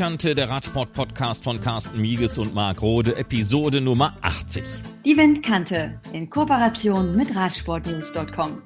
Windkante, der Radsport-Podcast von Carsten Miegels und Marc Rode, Episode Nummer 80. Die Windkante in Kooperation mit Radsportnews.com.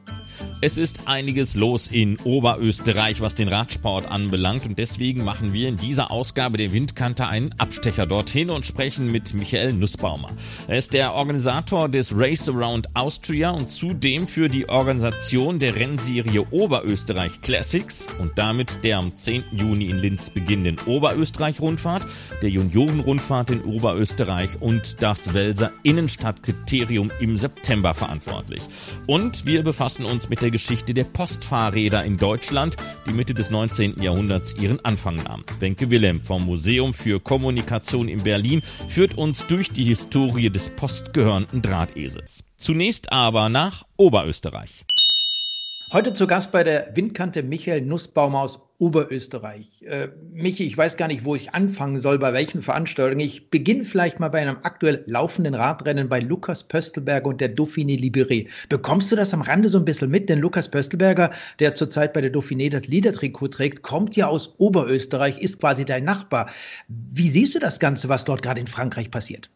Es ist einiges los in Oberösterreich, was den Radsport anbelangt und deswegen machen wir in dieser Ausgabe der Windkante einen Abstecher dorthin und sprechen mit Michael Nussbaumer. Er ist der Organisator des Race Around Austria und zudem für die Organisation der Rennserie Oberösterreich Classics und damit der am 10. Juni in Linz beginnenden Oberösterreich-Rundfahrt, der Junioren-Rundfahrt in Oberösterreich und das Welser Innenstadtkriterium im September verantwortlich. Und wir befassen uns mit der Geschichte der Postfahrräder in Deutschland, die Mitte des 19. Jahrhunderts ihren Anfang nahm. Wenke Wilhelm vom Museum für Kommunikation in Berlin führt uns durch die Historie des postgehörnten Drahtesels. Zunächst aber nach Oberösterreich. Heute zu Gast bei der Windkante Michael Nussbaum aus Oberösterreich. Äh, Michi, ich weiß gar nicht, wo ich anfangen soll, bei welchen Veranstaltungen. Ich beginne vielleicht mal bei einem aktuell laufenden Radrennen bei Lukas Pöstelberger und der Dauphiné Libéré. Bekommst du das am Rande so ein bisschen mit? Denn Lukas Pöstelberger, der zurzeit bei der Dauphiné das Liedertrikot trägt, kommt ja aus Oberösterreich, ist quasi dein Nachbar. Wie siehst du das Ganze, was dort gerade in Frankreich passiert?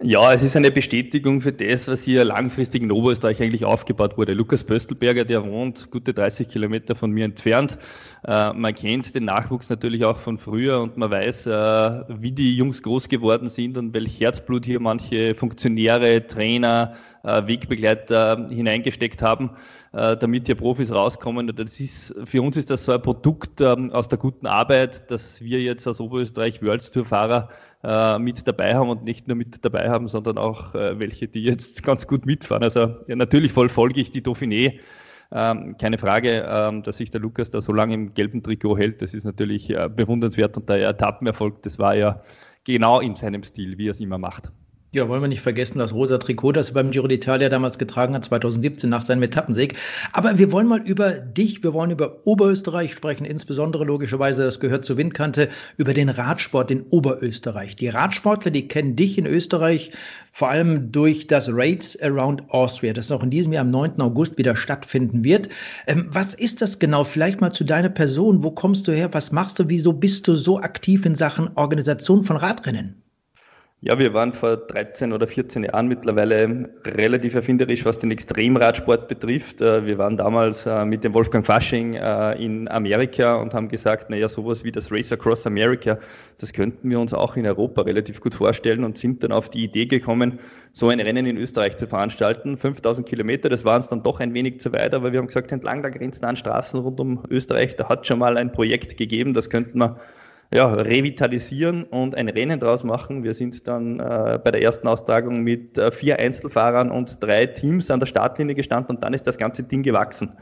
Ja, es ist eine Bestätigung für das, was hier langfristig in Oberösterreich eigentlich aufgebaut wurde. Lukas Pöstelberger, der wohnt gute 30 Kilometer von mir entfernt. Äh, man kennt den Nachwuchs natürlich auch von früher und man weiß, äh, wie die Jungs groß geworden sind und welch Herzblut hier manche Funktionäre, Trainer, äh, Wegbegleiter hineingesteckt haben, damit hier Profis rauskommen. Das ist, für uns ist das so ein Produkt ähm, aus der guten Arbeit, dass wir jetzt als Oberösterreich World Tour Fahrer äh, mit dabei haben und nicht nur mit dabei haben, sondern auch äh, welche, die jetzt ganz gut mitfahren. Also ja, natürlich verfolge ich die Dauphiné. Ähm, keine Frage, ähm, dass sich der Lukas da so lange im gelben Trikot hält, das ist natürlich äh, bewundernswert und der Etappenerfolg, das war ja genau in seinem Stil, wie er es immer macht. Ja, wollen wir nicht vergessen, das rosa Trikot, das er beim Giro d'Italia damals getragen hat, 2017 nach seinem Etappensieg. Aber wir wollen mal über dich, wir wollen über Oberösterreich sprechen, insbesondere logischerweise, das gehört zur Windkante, über den Radsport in Oberösterreich. Die Radsportler, die kennen dich in Österreich vor allem durch das Raids Around Austria, das auch in diesem Jahr am 9. August wieder stattfinden wird. Ähm, was ist das genau? Vielleicht mal zu deiner Person. Wo kommst du her? Was machst du? Wieso bist du so aktiv in Sachen Organisation von Radrennen? Ja, wir waren vor 13 oder 14 Jahren mittlerweile relativ erfinderisch, was den Extremradsport betrifft. Äh, wir waren damals äh, mit dem Wolfgang Fasching äh, in Amerika und haben gesagt, naja, sowas wie das Race Across America, das könnten wir uns auch in Europa relativ gut vorstellen und sind dann auf die Idee gekommen, so ein Rennen in Österreich zu veranstalten. 5000 Kilometer, das war uns dann doch ein wenig zu weit, aber wir haben gesagt, entlang der grenznahen Straßen rund um Österreich, da hat schon mal ein Projekt gegeben, das könnten wir ja, revitalisieren und ein Rennen draus machen. Wir sind dann äh, bei der ersten Austragung mit äh, vier Einzelfahrern und drei Teams an der Startlinie gestanden und dann ist das ganze Ding gewachsen.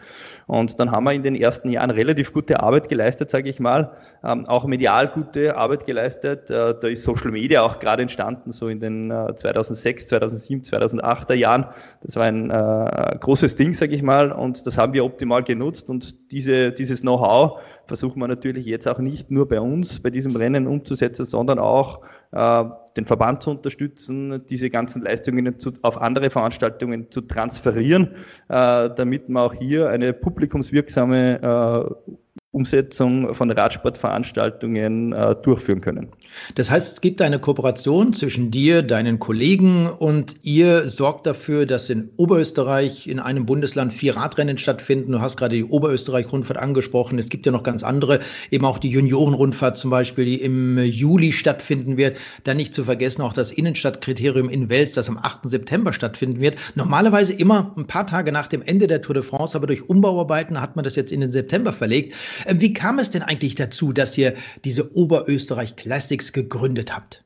Und dann haben wir in den ersten Jahren relativ gute Arbeit geleistet, sage ich mal, ähm, auch medial gute Arbeit geleistet. Äh, da ist Social Media auch gerade entstanden, so in den äh, 2006, 2007, 2008er Jahren. Das war ein äh, großes Ding, sage ich mal, und das haben wir optimal genutzt und diese, dieses Know-how versuchen wir natürlich jetzt auch nicht nur bei uns, bei diesem Rennen umzusetzen, sondern auch äh, den Verband zu unterstützen, diese ganzen Leistungen zu, auf andere Veranstaltungen zu transferieren, äh, damit man auch hier eine publikumswirksame äh, Umsetzung von Radsportveranstaltungen durchführen können. Das heißt, es gibt eine Kooperation zwischen dir, deinen Kollegen und ihr sorgt dafür, dass in Oberösterreich in einem Bundesland vier Radrennen stattfinden. Du hast gerade die Oberösterreich-Rundfahrt angesprochen. Es gibt ja noch ganz andere, eben auch die Junioren-Rundfahrt zum Beispiel, die im Juli stattfinden wird. Dann nicht zu vergessen auch das Innenstadtkriterium in Wels, das am 8. September stattfinden wird. Normalerweise immer ein paar Tage nach dem Ende der Tour de France, aber durch Umbauarbeiten hat man das jetzt in den September verlegt. Ähm, wie kam es denn eigentlich dazu, dass ihr diese Oberösterreich Gegründet habt?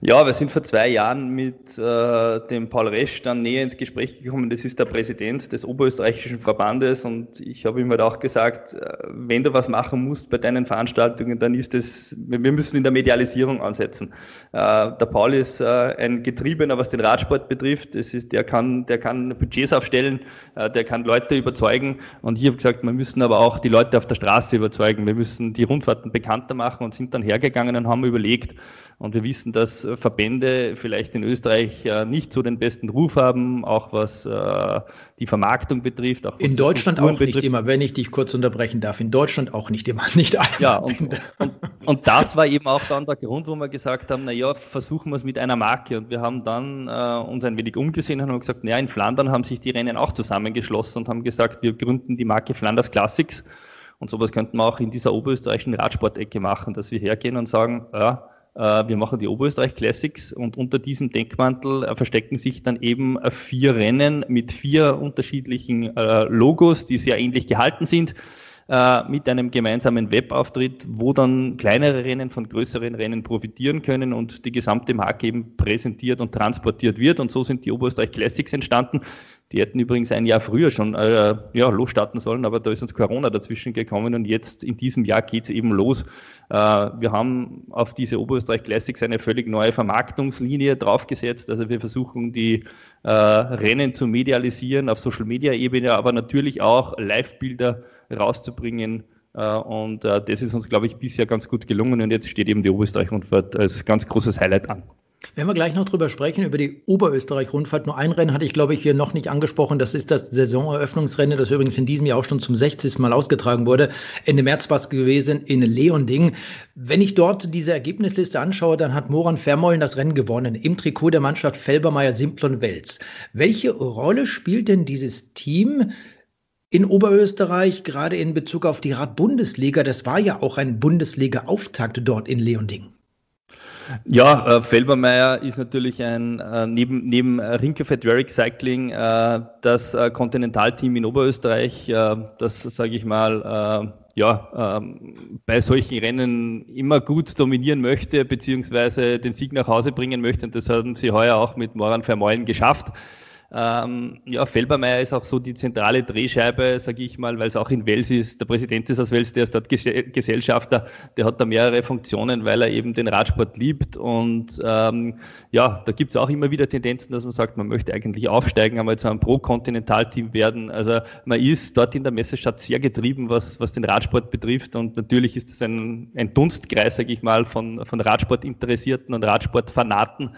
Ja, wir sind vor zwei Jahren mit äh, dem Paul Resch dann näher ins Gespräch gekommen. Das ist der Präsident des Oberösterreichischen Verbandes und ich habe ihm halt auch gesagt, äh, wenn du was machen musst bei deinen Veranstaltungen, dann ist es, wir müssen in der Medialisierung ansetzen. Äh, der Paul ist äh, ein Getriebener, was den Radsport betrifft. Das ist, der kann, der kann Budgets aufstellen, äh, der kann Leute überzeugen und ich habe gesagt, wir müssen aber auch die Leute auf der Straße überzeugen. Wir müssen die Rundfahrten bekannter machen und sind dann hergegangen und haben überlegt und wir wissen, dass dass Verbände vielleicht in Österreich äh, nicht so den besten Ruf haben, auch was äh, die Vermarktung betrifft. Auch in Deutschland auch betrifft. nicht immer, wenn ich dich kurz unterbrechen darf. In Deutschland auch nicht immer, nicht alle. Ja, und, und, und, das war eben auch dann der Grund, wo wir gesagt haben, naja, versuchen wir es mit einer Marke. Und wir haben dann äh, uns ein wenig umgesehen und haben gesagt, naja, in Flandern haben sich die Rennen auch zusammengeschlossen und haben gesagt, wir gründen die Marke Flanders Classics. Und sowas könnten wir auch in dieser oberösterreichischen Radsportecke machen, dass wir hergehen und sagen, ja, äh, wir machen die Oberösterreich Classics und unter diesem Deckmantel äh, verstecken sich dann eben äh, vier Rennen mit vier unterschiedlichen Logos, die sehr ähnlich gehalten sind mit einem gemeinsamen Webauftritt, wo dann kleinere Rennen von größeren Rennen profitieren können und die gesamte Marke eben präsentiert und transportiert wird. Und so sind die Oberösterreich Classics entstanden. Die hätten übrigens ein Jahr früher schon äh, ja, losstarten sollen, aber da ist uns Corona dazwischen gekommen und jetzt in diesem Jahr geht's eben los. Äh, wir haben auf diese Oberösterreich Classics eine völlig neue Vermarktungslinie draufgesetzt. Also wir versuchen die äh, Rennen zu medialisieren auf Social-Media-Ebene, aber natürlich auch Live-Bilder rauszubringen. Äh, und äh, das ist uns, glaube ich, bisher ganz gut gelungen und jetzt steht eben die Oberösterreich-Rundfahrt als ganz großes Highlight an. Wenn wir gleich noch drüber sprechen, über die Oberösterreich-Rundfahrt. Nur ein Rennen hatte ich, glaube ich, hier noch nicht angesprochen. Das ist das Saisoneröffnungsrennen, das übrigens in diesem Jahr auch schon zum 60. Mal ausgetragen wurde. Ende März war es gewesen in Leonding. Wenn ich dort diese Ergebnisliste anschaue, dann hat Moran Vermeulen das Rennen gewonnen im Trikot der Mannschaft Felbermeier Simplon Wels. Welche Rolle spielt denn dieses Team in Oberösterreich, gerade in Bezug auf die Radbundesliga? Das war ja auch ein Bundesliga-Auftakt dort in Leonding. Ja, äh, Felbermeier ist natürlich ein, äh, neben, neben Rinke Federic Cycling, äh, das äh, Kontinentalteam in Oberösterreich, äh, das, sage ich mal, äh, ja, ähm, bei solchen Rennen immer gut dominieren möchte, beziehungsweise den Sieg nach Hause bringen möchte. Und das haben sie heuer auch mit Moran Vermeulen geschafft. Ähm, ja, Felbermeier ist auch so die zentrale Drehscheibe, sage ich mal, weil es auch in Wels ist. Der Präsident ist aus Wels, der ist dort Gesellschafter, der hat da mehrere Funktionen, weil er eben den Radsport liebt. Und ähm, ja, da gibt es auch immer wieder Tendenzen, dass man sagt, man möchte eigentlich aufsteigen, einmal zu einem Pro-Kontinentalteam werden. Also man ist dort in der Messestadt sehr getrieben, was, was den Radsport betrifft. Und natürlich ist es ein, ein Dunstkreis, sage ich mal, von, von Radsportinteressierten und Radsportfanaten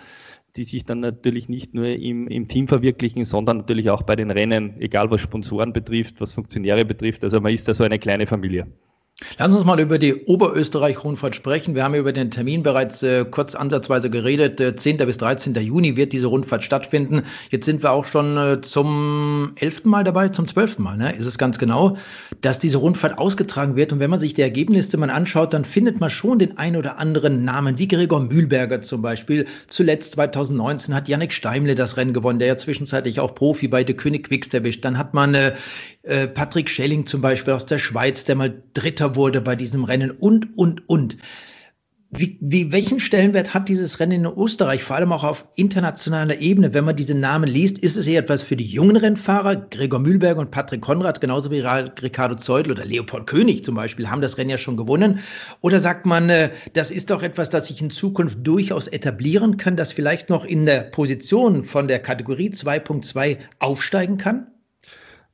die sich dann natürlich nicht nur im, im Team verwirklichen, sondern natürlich auch bei den Rennen, egal was Sponsoren betrifft, was Funktionäre betrifft. Also man ist da so eine kleine Familie. Lass uns mal über die Oberösterreich-Rundfahrt sprechen. Wir haben über den Termin bereits äh, kurz ansatzweise geredet. Äh, 10. bis 13. Juni wird diese Rundfahrt stattfinden. Jetzt sind wir auch schon äh, zum elften Mal dabei, zum zwölften Mal, ne? ist es ganz genau, dass diese Rundfahrt ausgetragen wird. Und wenn man sich die Ergebnisse mal anschaut, dann findet man schon den ein oder anderen Namen, wie Gregor Mühlberger zum Beispiel. Zuletzt 2019 hat Yannick Steimle das Rennen gewonnen, der ja zwischenzeitlich auch Profi bei De König Quickst erwischt. Dann hat man äh, Patrick Schelling zum Beispiel aus der Schweiz, der mal Dritter wurde bei diesem Rennen und, und, und. Wie, wie, welchen Stellenwert hat dieses Rennen in Österreich, vor allem auch auf internationaler Ebene? Wenn man diese Namen liest, ist es eher etwas für die jungen Rennfahrer, Gregor Mühlberg und Patrick Konrad, genauso wie Ricardo Zeudel oder Leopold König zum Beispiel, haben das Rennen ja schon gewonnen. Oder sagt man, äh, das ist doch etwas, das sich in Zukunft durchaus etablieren kann, das vielleicht noch in der Position von der Kategorie 2.2 aufsteigen kann?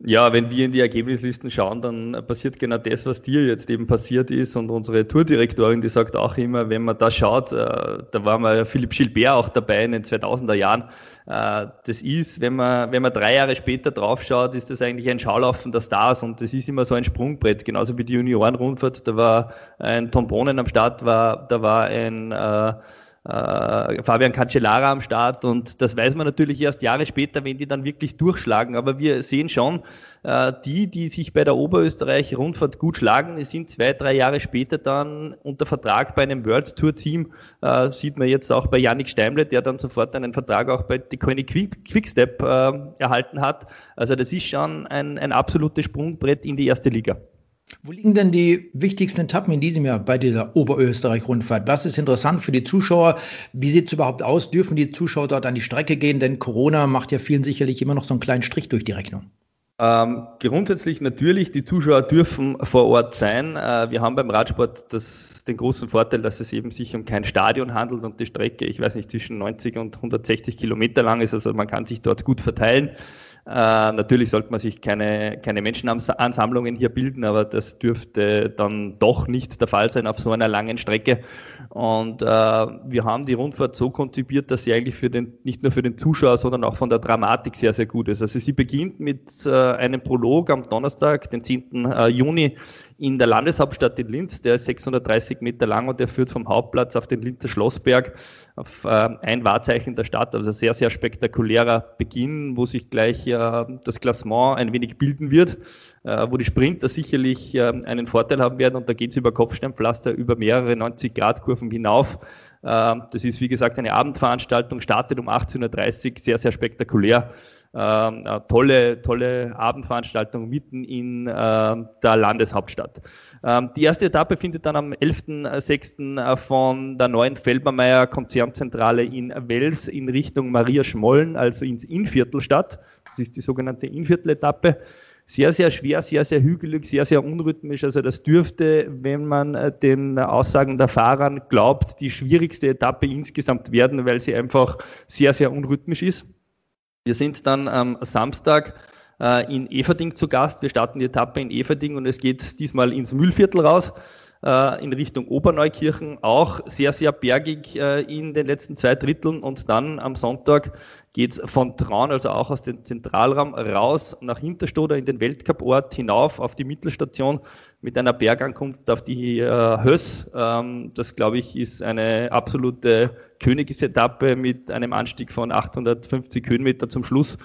Ja, wenn wir in die Ergebnislisten schauen, dann passiert genau das, was dir jetzt eben passiert ist. Und unsere Tourdirektorin, die sagt auch immer, wenn man da schaut, äh, da war mal Philipp Gilbert auch dabei in den 2000er Jahren. Äh, das ist, wenn man, wenn man drei Jahre später draufschaut, ist das eigentlich ein Schaulaufen der Stars. Und das ist immer so ein Sprungbrett, genauso wie die Juniorenrundfahrt. Da war ein Tom Bonen am Start, war, da war ein, äh, äh, Fabian Cancellara am Start und das weiß man natürlich erst Jahre später, wenn die dann wirklich durchschlagen. Aber wir sehen schon, äh, die, die sich bei der Oberösterreich-Rundfahrt gut schlagen, sind zwei, drei Jahre später dann unter Vertrag bei einem World Tour Team. Äh, sieht man jetzt auch bei Yannick Steimle, der dann sofort einen Vertrag auch bei die König Quickstep äh, erhalten hat. Also das ist schon ein, ein absolutes Sprungbrett in die erste Liga. Wo liegen denn die wichtigsten Etappen in diesem Jahr bei dieser Oberösterreich-Rundfahrt? Was ist interessant für die Zuschauer? Wie sieht es überhaupt aus? Dürfen die Zuschauer dort an die Strecke gehen? Denn Corona macht ja vielen sicherlich immer noch so einen kleinen Strich durch die Rechnung. Ähm, grundsätzlich natürlich, die Zuschauer dürfen vor Ort sein. Äh, wir haben beim Radsport das, den großen Vorteil, dass es eben sich um kein Stadion handelt und die Strecke, ich weiß nicht, zwischen 90 und 160 Kilometer lang ist. Also man kann sich dort gut verteilen. Äh, natürlich sollte man sich keine, keine Menschenansammlungen hier bilden, aber das dürfte dann doch nicht der Fall sein auf so einer langen Strecke. Und äh, wir haben die Rundfahrt so konzipiert, dass sie eigentlich für den, nicht nur für den Zuschauer, sondern auch von der Dramatik sehr, sehr gut ist. Also sie beginnt mit äh, einem Prolog am Donnerstag, den 10. Äh, Juni in der Landeshauptstadt in Linz. Der ist 630 Meter lang und der führt vom Hauptplatz auf den Linzer Schlossberg auf äh, ein Wahrzeichen der Stadt. Also sehr, sehr spektakulärer Beginn, wo sich gleich äh, das Klassement ein wenig bilden wird, äh, wo die Sprinter sicherlich äh, einen Vorteil haben werden und da geht es über Kopfsteinpflaster über mehrere 90-Grad-Kurven hinauf. Äh, das ist, wie gesagt, eine Abendveranstaltung, startet um 18.30 Uhr, sehr, sehr spektakulär. Ähm, tolle, tolle Abendveranstaltung mitten in äh, der Landeshauptstadt. Ähm, die erste Etappe findet dann am 11.06. Äh, von der neuen Feldbermeier Konzernzentrale in Wels in Richtung Maria Schmollen, also ins Innviertel statt. Das ist die sogenannte Innviertel-Etappe sehr, sehr schwer, sehr, sehr hügelig, sehr, sehr unrhythmisch. Also das dürfte, wenn man äh, den Aussagen der Fahrer glaubt, die schwierigste Etappe insgesamt werden, weil sie einfach sehr, sehr unrhythmisch ist. Wir sind dann am Samstag äh, in Everding zu Gast. Wir starten die Etappe in Everding und es geht diesmal ins Mühlviertel raus äh, in Richtung Oberneukirchen, auch sehr, sehr bergig äh, in den letzten zwei Dritteln. Und dann am Sonntag geht es von Traun, also auch aus dem Zentralraum, raus nach Hinterstoder in den Weltcuport hinauf auf die Mittelstation mit einer Bergankunft auf die äh, Höss. Ähm, das, glaube ich, ist eine absolute Königsetappe mit einem Anstieg von 850 Höhenmeter zum Schluss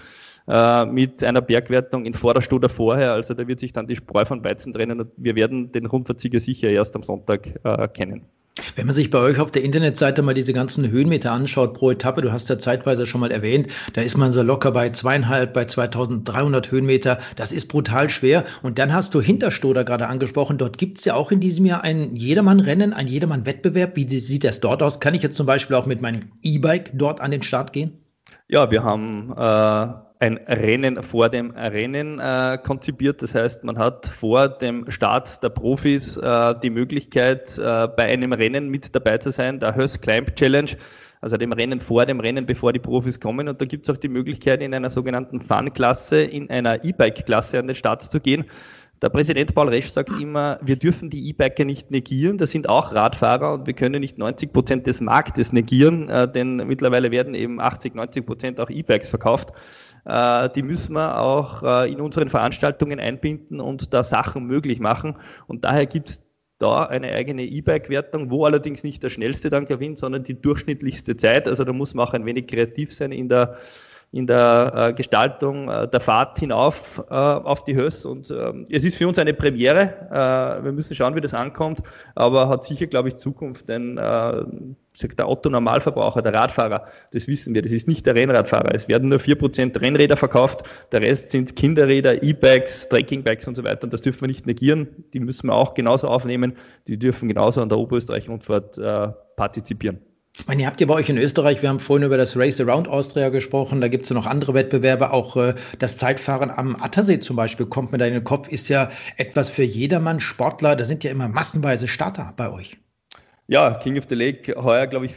äh, mit einer Bergwertung in Vorderstuder vorher. Also da wird sich dann die Spreu von Weizen trennen und wir werden den Rundfahrtsieger sicher erst am Sonntag äh, kennen. Wenn man sich bei euch auf der Internetseite mal diese ganzen Höhenmeter anschaut pro Etappe, du hast ja zeitweise schon mal erwähnt, da ist man so locker bei zweieinhalb, bei 2300 Höhenmeter. Das ist brutal schwer. Und dann hast du Hinterstoder gerade angesprochen. Dort gibt es ja auch in diesem Jahr ein Jedermann-Rennen, ein Jedermann-Wettbewerb. Wie sieht das dort aus? Kann ich jetzt zum Beispiel auch mit meinem E-Bike dort an den Start gehen? Ja, wir haben äh, ein Rennen vor dem Rennen äh, konzipiert. Das heißt, man hat vor dem Start der Profis äh, die Möglichkeit, äh, bei einem Rennen mit dabei zu sein, der Höss Climb Challenge, also dem Rennen vor dem Rennen, bevor die Profis kommen. Und da gibt es auch die Möglichkeit, in einer sogenannten Fun-Klasse, in einer E-Bike-Klasse an den Start zu gehen. Der Präsident Paul Resch sagt immer, wir dürfen die E-Biker nicht negieren. Das sind auch Radfahrer und wir können nicht 90 Prozent des Marktes negieren, äh, denn mittlerweile werden eben 80, 90 Prozent auch E-Bikes verkauft. Äh, die müssen wir auch äh, in unseren Veranstaltungen einbinden und da Sachen möglich machen. Und daher gibt es da eine eigene E-Bike-Wertung, wo allerdings nicht der schnellste dann gewinnt, sondern die durchschnittlichste Zeit. Also da muss man auch ein wenig kreativ sein in der in der äh, Gestaltung äh, der Fahrt hinauf äh, auf die Höss. Und ähm, es ist für uns eine Premiere. Äh, wir müssen schauen, wie das ankommt, aber hat sicher, glaube ich, Zukunft, denn äh, der Otto-Normalverbraucher, der Radfahrer, das wissen wir, das ist nicht der Rennradfahrer. Es werden nur vier Prozent Rennräder verkauft, der Rest sind Kinderräder, E-Bikes, Trekkingbikes und so weiter. Und das dürfen wir nicht negieren. Die müssen wir auch genauso aufnehmen. Die dürfen genauso an der Oberösterreich-Rundfahrt äh, partizipieren. Ich meine, ihr habt ja bei euch in Österreich, wir haben vorhin über das Race Around Austria gesprochen, da gibt es ja noch andere Wettbewerbe, auch äh, das Zeitfahren am Attersee zum Beispiel kommt mir da in den Kopf, ist ja etwas für jedermann, Sportler, da sind ja immer massenweise Starter bei euch. Ja, King of the Lake heuer, glaube ich,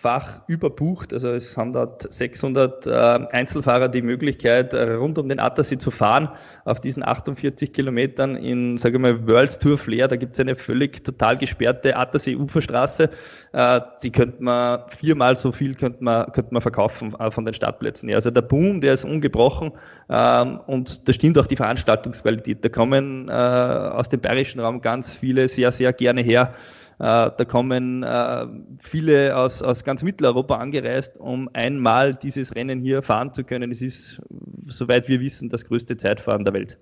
vierfach überbucht. Also es haben dort 600 äh, Einzelfahrer die Möglichkeit, rund um den Attersee zu fahren, auf diesen 48 Kilometern in, sage ich mal, World Tour Flair. Da gibt es eine völlig total gesperrte Attersee-Uferstraße. Äh, die könnte man, viermal so viel könnte man, könnte man verkaufen äh, von den Startplätzen. Ja, also der Boom, der ist ungebrochen ähm, und da stimmt auch die Veranstaltungsqualität. Da kommen äh, aus dem bayerischen Raum ganz viele sehr, sehr gerne her. Äh, da kommen äh, viele aus, aus ganz Mitteleuropa angereist, um einmal dieses Rennen hier fahren zu können. Es ist, soweit wir wissen, das größte Zeitfahren der Welt.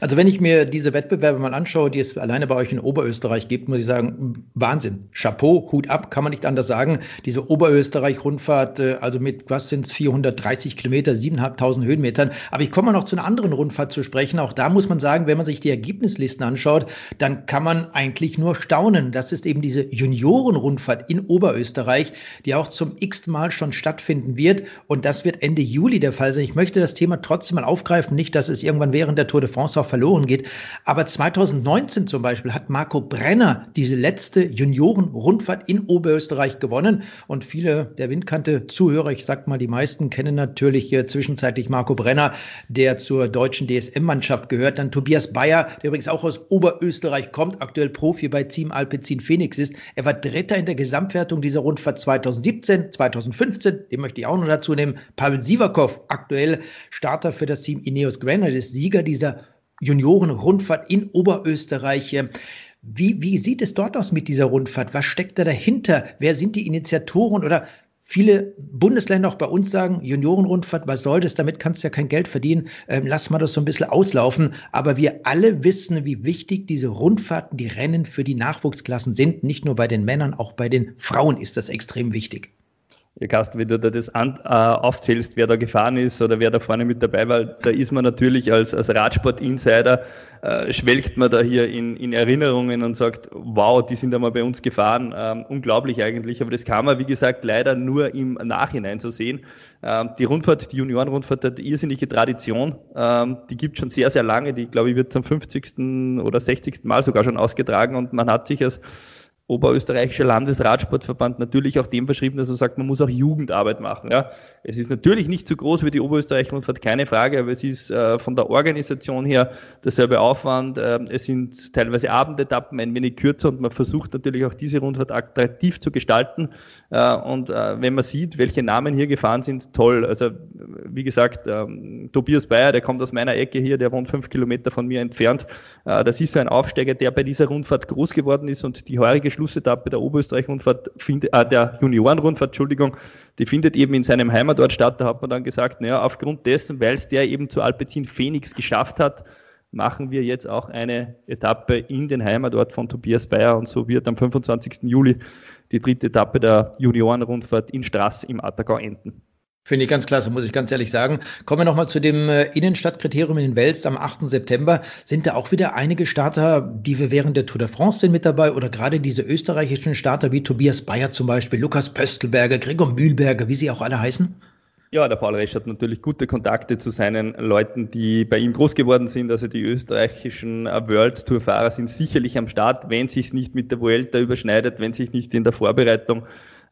Also wenn ich mir diese Wettbewerbe mal anschaue, die es alleine bei euch in Oberösterreich gibt, muss ich sagen, Wahnsinn. Chapeau, Hut ab, kann man nicht anders sagen. Diese Oberösterreich-Rundfahrt, äh, also mit, was sind es, 430 Kilometer, 7.500 Höhenmetern. Aber ich komme noch zu einer anderen Rundfahrt zu sprechen. Auch da muss man sagen, wenn man sich die Ergebnislisten anschaut, dann kann man eigentlich nur staunen. Das ist eben diese Junioren-Rundfahrt in Oberösterreich, die auch zum x Mal schon stattfinden wird. Und das wird Ende Juli der Fall sein. Ich möchte das Thema trotzdem mal aufgreifen. Nicht, dass es irgendwann während der Tour de France Chance auch verloren geht. Aber 2019 zum Beispiel hat Marco Brenner diese letzte Junioren-Rundfahrt in Oberösterreich gewonnen. Und viele der Windkante-Zuhörer, ich sag mal, die meisten kennen natürlich äh, zwischenzeitlich Marco Brenner, der zur deutschen DSM-Mannschaft gehört. Dann Tobias Bayer, der übrigens auch aus Oberösterreich kommt, aktuell Profi bei Team Alpecin Phoenix ist. Er war Dritter in der Gesamtwertung dieser Rundfahrt 2017, 2015, den möchte ich auch noch dazu nehmen. Pavel Sivakov, aktuell Starter für das Team Ineos Grenadier, ist Sieger dieser Junioren-Rundfahrt in Oberösterreich. Wie, wie sieht es dort aus mit dieser Rundfahrt? Was steckt da dahinter? Wer sind die Initiatoren oder viele Bundesländer auch bei uns sagen, Juniorenrundfahrt, was soll das, damit kannst du ja kein Geld verdienen, ähm, lass mal das so ein bisschen auslaufen. Aber wir alle wissen, wie wichtig diese Rundfahrten, die Rennen für die Nachwuchsklassen sind. Nicht nur bei den Männern, auch bei den Frauen ist das extrem wichtig. Carsten, wenn du da das an, äh, aufzählst, wer da gefahren ist oder wer da vorne mit dabei war, da ist man natürlich als, als Radsport-Insider, äh, schwelgt man da hier in, in Erinnerungen und sagt, wow, die sind einmal bei uns gefahren. Ähm, unglaublich eigentlich, aber das kann man, wie gesagt, leider nur im Nachhinein so sehen. Ähm, die Rundfahrt, die Juniorenrundfahrt hat irrsinnige Tradition. Ähm, die gibt schon sehr, sehr lange. Die, glaube ich, wird zum 50. oder 60. Mal sogar schon ausgetragen und man hat sich als Oberösterreichischer Landesradsportverband natürlich auch dem verschrieben, dass er sagt, man muss auch Jugendarbeit machen. Ja. Es ist natürlich nicht so groß wie die Oberösterreichische Rundfahrt, keine Frage, aber es ist äh, von der Organisation her derselbe Aufwand. Äh, es sind teilweise Abendetappen ein wenig kürzer und man versucht natürlich auch diese Rundfahrt attraktiv zu gestalten. Äh, und äh, wenn man sieht, welche Namen hier gefahren sind, toll. Also wie gesagt, ähm, Tobias Bayer, der kommt aus meiner Ecke hier, der wohnt fünf Kilometer von mir entfernt. Äh, das ist so ein Aufsteiger, der bei dieser Rundfahrt groß geworden ist und die heurige Schlussetappe der Oberösterreich-Rundfahrt, äh, der Junioren-Rundfahrt, Entschuldigung, die findet eben in seinem Heimatort statt. Da hat man dann gesagt, naja, aufgrund dessen, weil es der eben zu Alpecin Phoenix geschafft hat, machen wir jetzt auch eine Etappe in den Heimatort von Tobias Bayer und so wird am 25. Juli die dritte Etappe der Juniorenrundfahrt in Straß im Attergau enden. Finde ich ganz klasse, muss ich ganz ehrlich sagen. Kommen wir nochmal zu dem äh, Innenstadtkriterium in Wels am 8. September. Sind da auch wieder einige Starter, die wir während der Tour de France sind mit dabei oder gerade diese österreichischen Starter wie Tobias Bayer zum Beispiel, Lukas Pöstelberger, Gregor Mühlberger, wie sie auch alle heißen? Ja, der Paul Resch hat natürlich gute Kontakte zu seinen Leuten, die bei ihm groß geworden sind. Also die österreichischen äh, World Tour Fahrer sind sicherlich am Start, wenn sich nicht mit der Vuelta überschneidet, wenn sich nicht in der Vorbereitung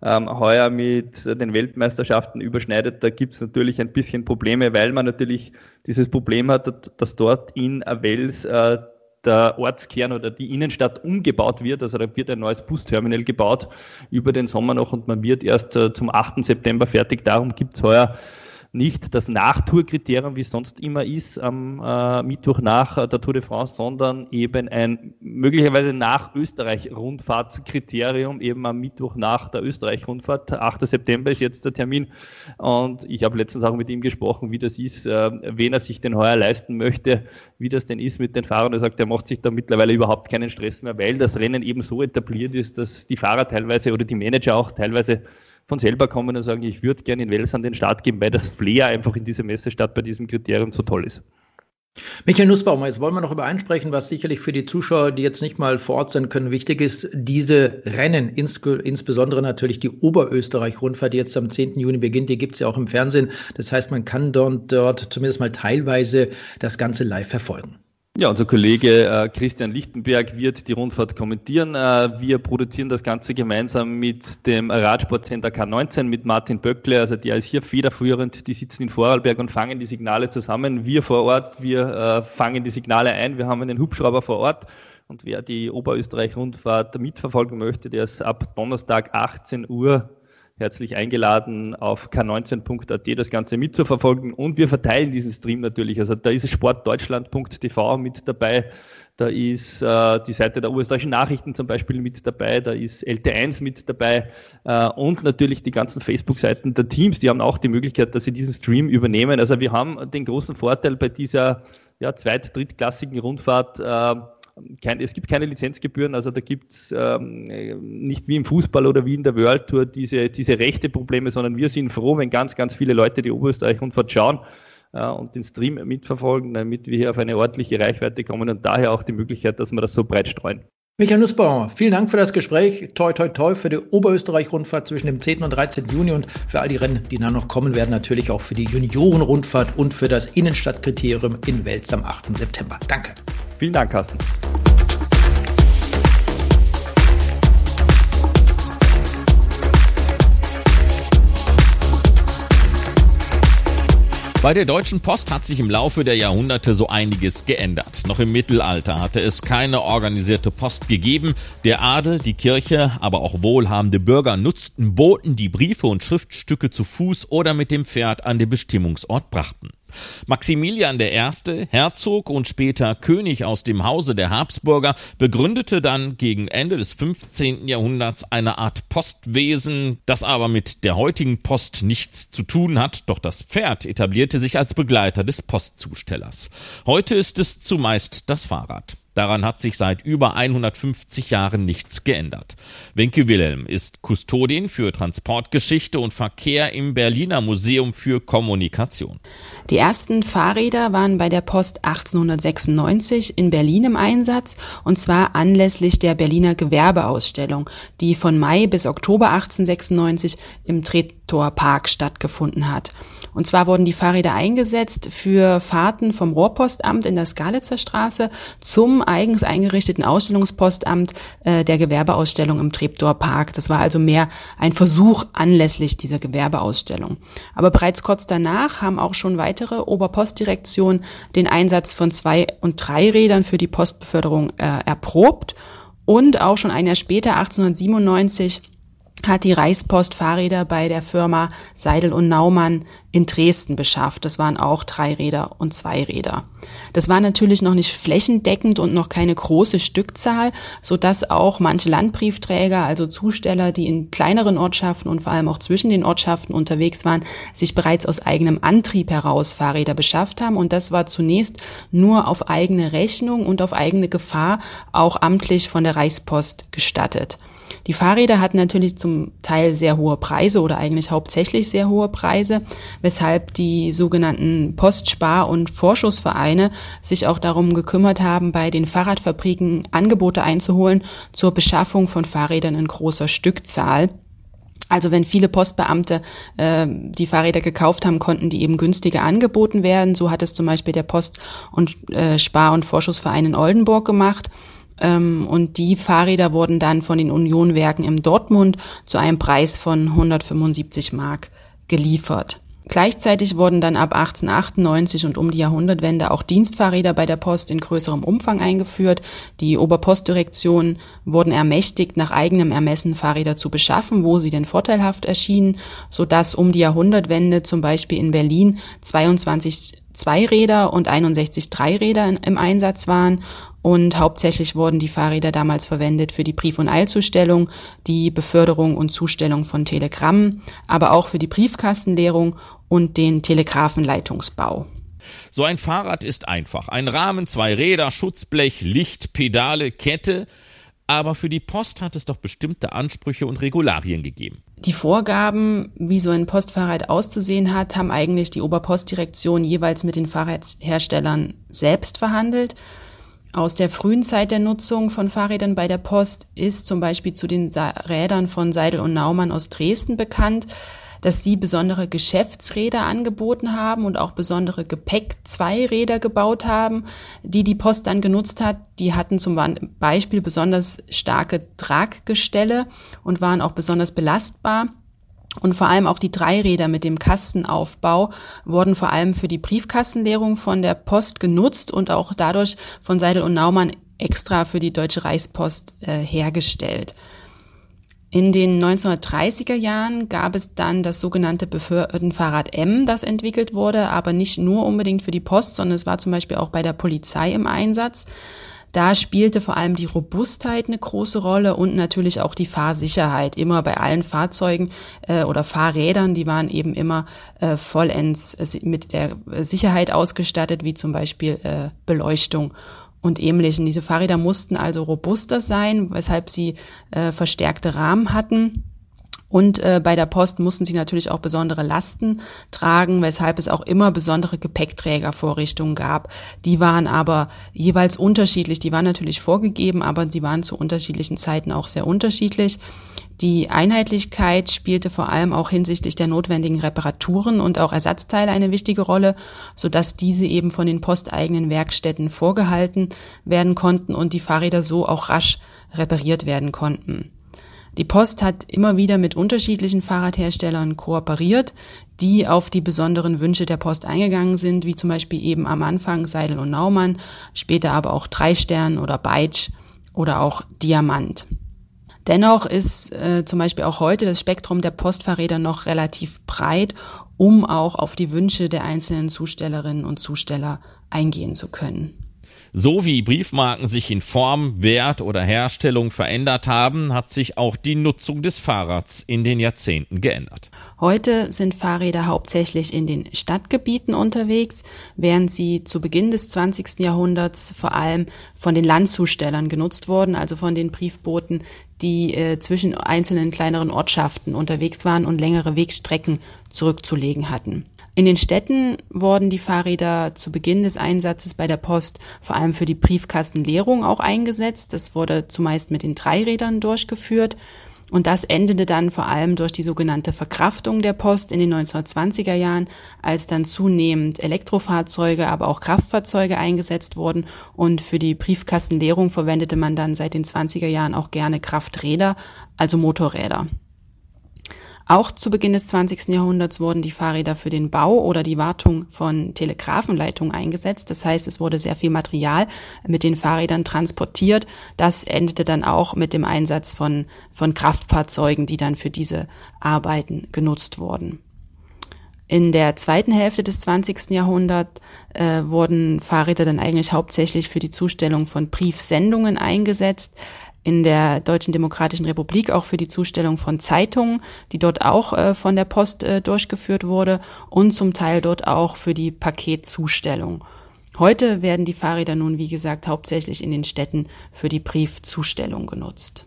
ähm, heuer mit den Weltmeisterschaften überschneidet, da gibt es natürlich ein bisschen Probleme, weil man natürlich dieses Problem hat, dass dort in Wels äh, der Ortskern oder die Innenstadt umgebaut wird. Also da wird ein neues Busterminal gebaut über den Sommer noch und man wird erst äh, zum 8. September fertig. Darum gibt es heuer nicht das Nachtourkriterium, wie es sonst immer ist, am äh, Mittwoch nach der Tour de France, sondern eben ein möglicherweise nach Österreich-Rundfahrtskriterium, eben am Mittwoch nach der Österreich-Rundfahrt. 8. September ist jetzt der Termin. Und ich habe letztens auch mit ihm gesprochen, wie das ist, äh, wen er sich denn heuer leisten möchte, wie das denn ist mit den Fahrern. Er sagt, er macht sich da mittlerweile überhaupt keinen Stress mehr, weil das Rennen eben so etabliert ist, dass die Fahrer teilweise oder die Manager auch teilweise von selber kommen und sagen, ich würde gerne in Wels an den Start geben, weil das Flair einfach in dieser Messestadt bei diesem Kriterium so toll ist. Michael Nussbaumer, jetzt wollen wir noch über einsprechen, was sicherlich für die Zuschauer, die jetzt nicht mal vor Ort sein können, wichtig ist. Diese Rennen, ins, insbesondere natürlich die Oberösterreich-Rundfahrt, die jetzt am 10. Juni beginnt, die gibt es ja auch im Fernsehen. Das heißt, man kann dort, dort zumindest mal teilweise das Ganze live verfolgen. Ja, unser Kollege äh, Christian Lichtenberg wird die Rundfahrt kommentieren. Äh, wir produzieren das Ganze gemeinsam mit dem Radsportcenter K19, mit Martin Böckle, also der ist hier federführend. Die sitzen in Vorarlberg und fangen die Signale zusammen. Wir vor Ort, wir äh, fangen die Signale ein. Wir haben einen Hubschrauber vor Ort. Und wer die Oberösterreich-Rundfahrt mitverfolgen möchte, der ist ab Donnerstag 18 Uhr herzlich eingeladen, auf k19.at das Ganze mitzuverfolgen. Und wir verteilen diesen Stream natürlich. Also da ist sportdeutschland.tv mit dabei. Da ist äh, die Seite der österreichischen Nachrichten zum Beispiel mit dabei, da ist LT1 mit dabei äh, und natürlich die ganzen Facebook-Seiten der Teams, die haben auch die Möglichkeit, dass sie diesen Stream übernehmen. Also wir haben den großen Vorteil bei dieser ja, zweit-, drittklassigen Rundfahrt, äh, kein, es gibt keine Lizenzgebühren, also da gibt es ähm, nicht wie im Fußball oder wie in der World Tour diese, diese rechte Probleme, sondern wir sind froh, wenn ganz, ganz viele Leute die Oberösterreich-Rundfahrt schauen äh, und den Stream mitverfolgen, damit wir hier auf eine ordentliche Reichweite kommen und daher auch die Möglichkeit, dass wir das so breit streuen. Michael Nussbauer, vielen Dank für das Gespräch. Toi, toi, toi für die Oberösterreich-Rundfahrt zwischen dem 10. und 13. Juni und für all die Rennen, die dann noch kommen werden, natürlich auch für die Junioren-Rundfahrt und für das Innenstadtkriterium in Wels am 8. September. Danke. Vielen Dank, Carsten. Bei der Deutschen Post hat sich im Laufe der Jahrhunderte so einiges geändert. Noch im Mittelalter hatte es keine organisierte Post gegeben. Der Adel, die Kirche, aber auch wohlhabende Bürger nutzten Boten, die Briefe und Schriftstücke zu Fuß oder mit dem Pferd an den Bestimmungsort brachten. Maximilian I., Herzog und später König aus dem Hause der Habsburger, begründete dann gegen Ende des 15. Jahrhunderts eine Art Postwesen, das aber mit der heutigen Post nichts zu tun hat, doch das Pferd etablierte sich als Begleiter des Postzustellers. Heute ist es zumeist das Fahrrad. Daran hat sich seit über 150 Jahren nichts geändert. Wenke Wilhelm ist Kustodin für Transportgeschichte und Verkehr im Berliner Museum für Kommunikation. Die ersten Fahrräder waren bei der Post 1896 in Berlin im Einsatz und zwar anlässlich der Berliner Gewerbeausstellung, die von Mai bis Oktober 1896 im Treptower Park stattgefunden hat. Und zwar wurden die Fahrräder eingesetzt für Fahrten vom Rohrpostamt in der Skalitzer Straße zum eigens eingerichteten Ausstellungspostamt äh, der Gewerbeausstellung im Treptower Park. Das war also mehr ein Versuch anlässlich dieser Gewerbeausstellung. Aber bereits kurz danach haben auch schon weitere Oberpostdirektionen den Einsatz von zwei und drei Rädern für die Postbeförderung äh, erprobt. Und auch schon ein Jahr später, 1897, hat die Reichspost Fahrräder bei der Firma Seidel und Naumann in Dresden beschafft. Das waren auch drei Räder und zwei Räder. Das war natürlich noch nicht flächendeckend und noch keine große Stückzahl, so dass auch manche Landbriefträger, also Zusteller, die in kleineren Ortschaften und vor allem auch zwischen den Ortschaften unterwegs waren, sich bereits aus eigenem Antrieb heraus Fahrräder beschafft haben. Und das war zunächst nur auf eigene Rechnung und auf eigene Gefahr auch amtlich von der Reichspost gestattet. Die Fahrräder hatten natürlich zum Teil sehr hohe Preise oder eigentlich hauptsächlich sehr hohe Preise, weshalb die sogenannten Postspar- und Vorschussvereine sich auch darum gekümmert haben, bei den Fahrradfabriken Angebote einzuholen zur Beschaffung von Fahrrädern in großer Stückzahl. Also wenn viele Postbeamte äh, die Fahrräder gekauft haben, konnten die eben günstiger angeboten werden. So hat es zum Beispiel der Post- und äh, Spar- und Vorschussverein in Oldenburg gemacht. Ähm, und die Fahrräder wurden dann von den Unionwerken im Dortmund zu einem Preis von 175 Mark geliefert. Gleichzeitig wurden dann ab 1898 und um die Jahrhundertwende auch Dienstfahrräder bei der Post in größerem Umfang eingeführt. Die Oberpostdirektionen wurden ermächtigt, nach eigenem Ermessen Fahrräder zu beschaffen, wo sie denn vorteilhaft erschienen, sodass um die Jahrhundertwende zum Beispiel in Berlin 22 Zweiräder und 61 Dreiräder im Einsatz waren und hauptsächlich wurden die Fahrräder damals verwendet für die Brief- und Eilzustellung, die Beförderung und Zustellung von Telegrammen, aber auch für die Briefkastenleerung und den Telegrafenleitungsbau. So ein Fahrrad ist einfach. Ein Rahmen, zwei Räder, Schutzblech, Licht, Pedale, Kette. Aber für die Post hat es doch bestimmte Ansprüche und Regularien gegeben. Die Vorgaben, wie so ein Postfahrrad auszusehen hat, haben eigentlich die Oberpostdirektion jeweils mit den Fahrradherstellern selbst verhandelt. Aus der frühen Zeit der Nutzung von Fahrrädern bei der Post ist zum Beispiel zu den Rädern von Seidel und Naumann aus Dresden bekannt, dass sie besondere Geschäftsräder angeboten haben und auch besondere Gepäck-Zweiräder gebaut haben, die die Post dann genutzt hat. Die hatten zum Beispiel besonders starke Traggestelle und waren auch besonders belastbar. Und vor allem auch die Dreiräder mit dem Kastenaufbau wurden vor allem für die Briefkastenleerung von der Post genutzt und auch dadurch von Seidel und Naumann extra für die Deutsche Reichspost äh, hergestellt. In den 1930er Jahren gab es dann das sogenannte Befördertenfahrrad M, das entwickelt wurde, aber nicht nur unbedingt für die Post, sondern es war zum Beispiel auch bei der Polizei im Einsatz. Da spielte vor allem die Robustheit eine große Rolle und natürlich auch die Fahrsicherheit. Immer bei allen Fahrzeugen äh, oder Fahrrädern, die waren eben immer äh, vollends äh, mit der Sicherheit ausgestattet, wie zum Beispiel äh, Beleuchtung und ähnlichen. Diese Fahrräder mussten also robuster sein, weshalb sie äh, verstärkte Rahmen hatten Und äh, bei der Post mussten sie natürlich auch besondere Lasten tragen, weshalb es auch immer besondere Gepäckträgervorrichtungen gab. Die waren aber jeweils unterschiedlich. Die waren natürlich vorgegeben, aber sie waren zu unterschiedlichen Zeiten auch sehr unterschiedlich. Die Einheitlichkeit spielte vor allem auch hinsichtlich der notwendigen Reparaturen und auch Ersatzteile eine wichtige Rolle, sodass diese eben von den posteigenen Werkstätten vorgehalten werden konnten und die Fahrräder so auch rasch repariert werden konnten. Die Post hat immer wieder mit unterschiedlichen Fahrradherstellern kooperiert, die auf die besonderen Wünsche der Post eingegangen sind, wie zum Beispiel eben am Anfang Seidel und Naumann, später aber auch Dreistern oder Beitsch oder auch Diamant. Dennoch ist äh, zum Beispiel auch heute das Spektrum der Postfahrräder noch relativ breit, um auch auf die Wünsche der einzelnen Zustellerinnen und Zusteller eingehen zu können. So wie Briefmarken sich in Form, Wert oder Herstellung verändert haben, hat sich auch die Nutzung des Fahrrads in den Jahrzehnten geändert. Heute sind Fahrräder hauptsächlich in den Stadtgebieten unterwegs, während sie zu Beginn des 20. Jahrhunderts vor allem von den Landzustellern genutzt wurden, also von den Briefbooten, die äh, zwischen einzelnen kleineren Ortschaften unterwegs waren und längere Wegstrecken zurückzulegen hatten. In den Städten wurden die Fahrräder zu Beginn des Einsatzes bei der Post vor allem für die Briefkastenleerung auch eingesetzt. Das wurde zumeist mit den Dreirädern durchgeführt. Und das endete dann vor allem durch die sogenannte Verkraftung der Post in den 1920er Jahren, als dann zunehmend Elektrofahrzeuge, aber auch Kraftfahrzeuge eingesetzt wurden. Und für die Briefkastenleerung verwendete man dann seit den 20er Jahren auch gerne Krafträder, also Motorräder. Auch zu Beginn des 20. Jahrhunderts wurden die Fahrräder für den Bau oder die Wartung von Telegrafenleitungen eingesetzt. Das heißt, es wurde sehr viel Material mit den Fahrrädern transportiert. Das endete dann auch mit dem Einsatz von, von Kraftfahrzeugen, die dann für diese Arbeiten genutzt wurden. In der zweiten Hälfte des 20. Jahrhunderts äh, wurden Fahrräder dann eigentlich hauptsächlich für die Zustellung von Briefsendungen eingesetzt in der Deutschen Demokratischen Republik auch für die Zustellung von Zeitungen, die dort auch äh, von der Post äh, durchgeführt wurde und zum Teil dort auch für die Paketzustellung. Heute werden die Fahrräder nun, wie gesagt, hauptsächlich in den Städten für die Briefzustellung genutzt.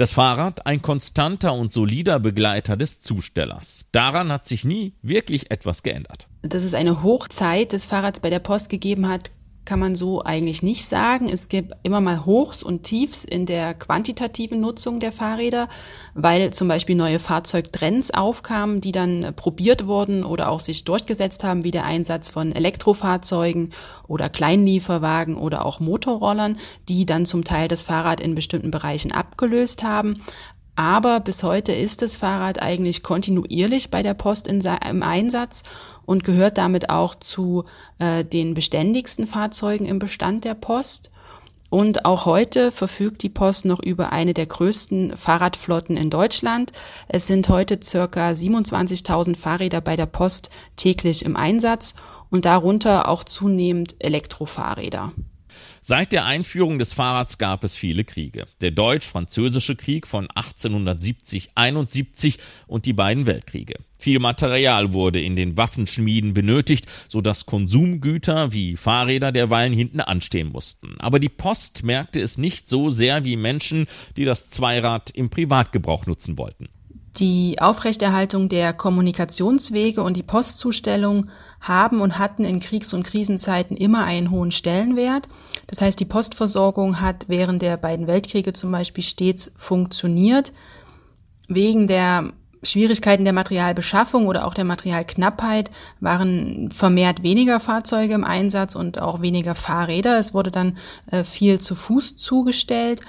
Das Fahrrad ein konstanter und solider Begleiter des Zustellers. Daran hat sich nie wirklich etwas geändert. Dass es eine Hochzeit des Fahrrads bei der Post gegeben hat, kann man so eigentlich nicht sagen. Es gibt immer mal Hochs und Tiefs in der quantitativen Nutzung der Fahrräder, weil zum Beispiel neue Fahrzeugtrends aufkamen, die dann probiert wurden oder auch sich durchgesetzt haben, wie der Einsatz von Elektrofahrzeugen oder Kleinlieferwagen oder auch Motorrollern, die dann zum Teil das Fahrrad in bestimmten Bereichen abgelöst haben. Aber bis heute ist das Fahrrad eigentlich kontinuierlich bei der Post in, im Einsatz und gehört damit auch zu äh, den beständigsten Fahrzeugen im Bestand der Post. Und auch heute verfügt die Post noch über eine der größten Fahrradflotten in Deutschland. Es sind heute circa 27.000 Fahrräder bei der Post täglich im Einsatz und darunter auch zunehmend Elektrofahrräder. Seit der Einführung des Fahrrads gab es viele Kriege. Der Deutsch-Französische Krieg von 1870-71 und die beiden Weltkriege. Viel Material wurde in den Waffenschmieden benötigt, so dass Konsumgüter wie Fahrräder derweilen hinten anstehen mussten. Aber die Post merkte es nicht so sehr wie Menschen, die das Zweirad im Privatgebrauch nutzen wollten. Die Aufrechterhaltung der Kommunikationswege und die Postzustellung haben und hatten in Kriegs- und Krisenzeiten immer einen hohen Stellenwert. Das heißt, die Postversorgung hat während der beiden Weltkriege zum Beispiel stets funktioniert. Wegen der Schwierigkeiten der Materialbeschaffung oder auch der Materialknappheit waren vermehrt weniger Fahrzeuge im Einsatz und auch weniger Fahrräder. Es wurde dann äh, viel zu Fuß zugestellt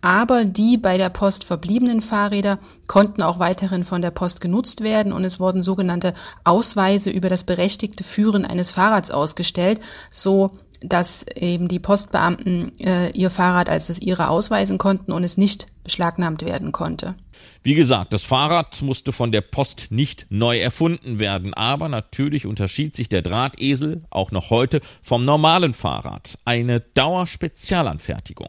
aber die bei der Post verbliebenen Fahrräder konnten auch weiterhin von der Post genutzt werden und es wurden sogenannte Ausweise über das berechtigte Führen eines Fahrrads ausgestellt, so dass eben die Postbeamten äh, ihr Fahrrad als das ihre ausweisen konnten und es nicht beschlagnahmt werden konnte. Wie gesagt, das Fahrrad musste von der Post nicht neu erfunden werden, aber natürlich unterschied sich der Drahtesel auch noch heute vom normalen Fahrrad. Eine Dauerspezialanfertigung.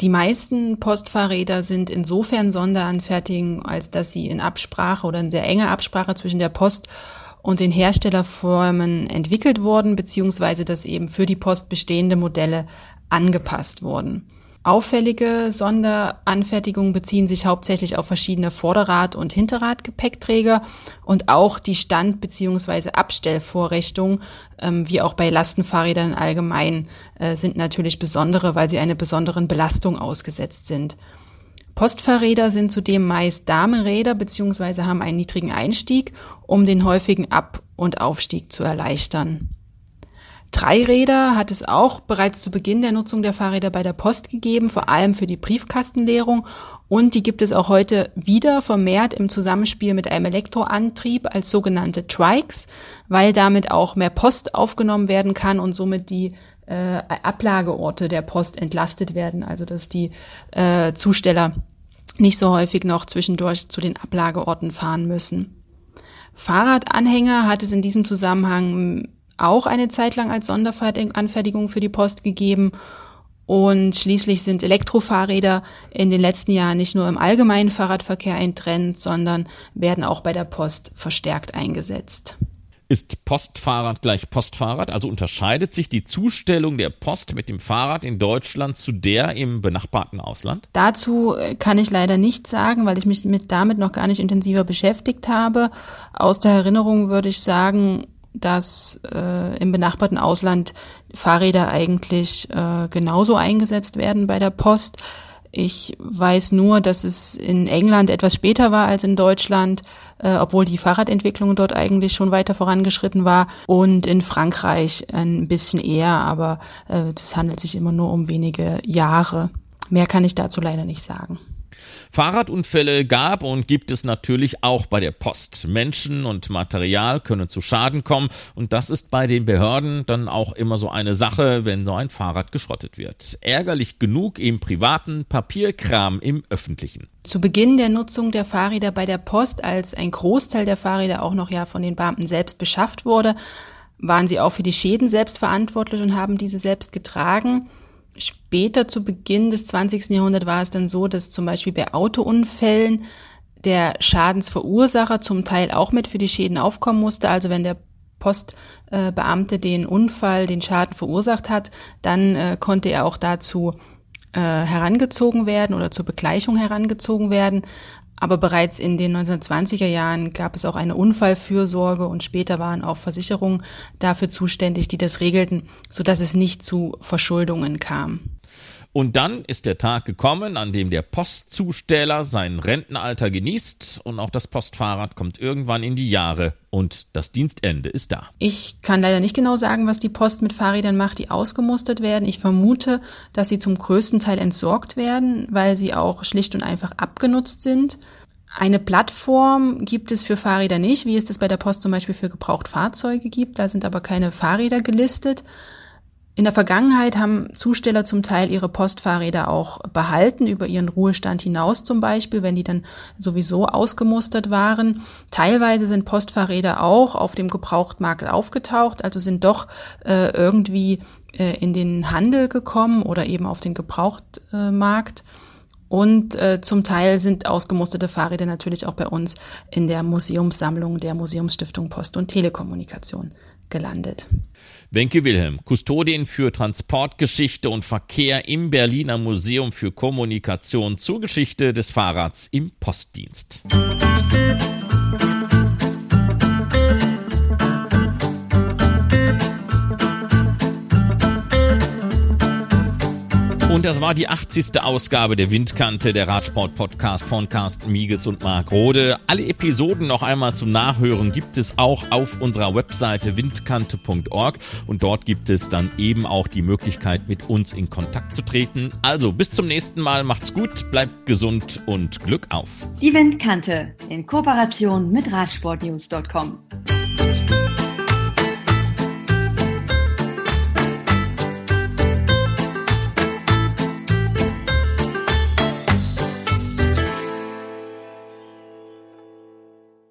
Die meisten Postfahrräder sind insofern Sonderanfertigungen, als dass sie in Absprache oder in sehr enger Absprache zwischen der Post und den Herstellerformen entwickelt wurden, beziehungsweise dass eben für die Post bestehende Modelle angepasst wurden. Auffällige Sonderanfertigungen beziehen sich hauptsächlich auf verschiedene Vorderrad- und Hinterradgepäckträger und auch die Stand- bzw. Abstellvorrichtungen, ähm, wie auch bei Lastenfahrrädern allgemein, äh, sind natürlich besondere, weil sie einer besonderen Belastung ausgesetzt sind. Postfahrräder sind zudem meist Damenräder bzw. haben einen niedrigen Einstieg, um den häufigen Ab- und Aufstieg zu erleichtern. Dreiräder hat es auch bereits zu Beginn der Nutzung der Fahrräder bei der Post gegeben, vor allem für die Briefkastenleerung. Und die gibt es auch heute wieder vermehrt im Zusammenspiel mit einem Elektroantrieb als sogenannte Trikes, weil damit auch mehr Post aufgenommen werden kann und somit die äh, Ablageorte der Post entlastet werden, also dass die äh, Zusteller nicht so häufig noch zwischendurch zu den Ablageorten fahren müssen. Fahrradanhänger hat es in diesem Zusammenhang auch eine Zeit lang als Sonderanfertigung für die Post gegeben. Und schließlich sind Elektrofahrräder in den letzten Jahren nicht nur im allgemeinen Fahrradverkehr ein Trend, sondern werden auch bei der Post verstärkt eingesetzt. Ist Postfahrrad gleich Postfahrrad? Also unterscheidet sich die Zustellung der Post mit dem Fahrrad in Deutschland zu der im benachbarten Ausland? Dazu kann ich leider nichts sagen, weil ich mich mit damit noch gar nicht intensiver beschäftigt habe. Aus der Erinnerung würde ich sagen, dass äh, im benachbarten Ausland Fahrräder eigentlich äh, genauso eingesetzt werden bei der Post. Ich weiß nur, dass es in England etwas später war als in Deutschland, äh, obwohl die Fahrradentwicklung dort eigentlich schon weiter vorangeschritten war und in Frankreich ein bisschen eher, aber äh, das handelt sich immer nur um wenige Jahre. Mehr kann ich dazu leider nicht sagen. Fahrradunfälle gab und gibt es natürlich auch bei der Post. Menschen und Material können zu Schaden kommen und das ist bei den Behörden dann auch immer so eine Sache, wenn so ein Fahrrad geschrottet wird. Ärgerlich genug im privaten, Papierkram im öffentlichen. Zu Beginn der Nutzung der Fahrräder bei der Post, als ein Großteil der Fahrräder auch noch ja von den Beamten selbst beschafft wurde, waren sie auch für die Schäden selbst verantwortlich und haben diese selbst getragen. Später zu Beginn des 20. Jahrhunderts war es dann so, dass zum Beispiel bei Autounfällen der Schadensverursacher zum Teil auch mit für die Schäden aufkommen musste. Also wenn der Postbeamte den Unfall, den Schaden verursacht hat, dann äh, konnte er auch dazu äh, herangezogen werden oder zur Begleichung herangezogen werden. Aber bereits in den 1920er Jahren gab es auch eine Unfallfürsorge und später waren auch Versicherungen dafür zuständig, die das regelten, sodass es nicht zu Verschuldungen kam. Und dann ist der Tag gekommen, an dem der Postzusteller sein Rentenalter genießt und auch das Postfahrrad kommt irgendwann in die Jahre und das Dienstende ist da. Ich kann leider nicht genau sagen, was die Post mit Fahrrädern macht, die ausgemustert werden. Ich vermute, dass sie zum größten Teil entsorgt werden, weil sie auch schlicht und einfach abgenutzt sind. Eine Plattform gibt es für Fahrräder nicht, wie es das bei der Post zum Beispiel für Gebrauchtfahrzeuge gibt. Da sind aber keine Fahrräder gelistet. In der Vergangenheit haben Zusteller zum Teil ihre Postfahrräder auch behalten, über ihren Ruhestand hinaus zum Beispiel, wenn die dann sowieso ausgemustert waren. Teilweise sind Postfahrräder auch auf dem Gebrauchtmarkt aufgetaucht, also sind doch äh, irgendwie äh, in den Handel gekommen oder eben auf den Gebrauchtmarkt. Und äh, zum Teil sind ausgemusterte Fahrräder natürlich auch bei uns in der Museumssammlung der Museumsstiftung Post und Telekommunikation gelandet. Wenke Wilhelm, Kustodin für Transportgeschichte und Verkehr im Berliner Museum für Kommunikation zur Geschichte des Fahrrads im Postdienst. Musik Und das war die 80. Ausgabe der Windkante, der Radsport-Podcast von Carsten Miegels und Marc Rode. Alle Episoden noch einmal zum Nachhören gibt es auch auf unserer Webseite windkante.org und dort gibt es dann eben auch die Möglichkeit, mit uns in Kontakt zu treten. Also bis zum nächsten Mal, macht's gut, bleibt gesund und Glück auf. Die Windkante in Kooperation mit Radsportnews.com.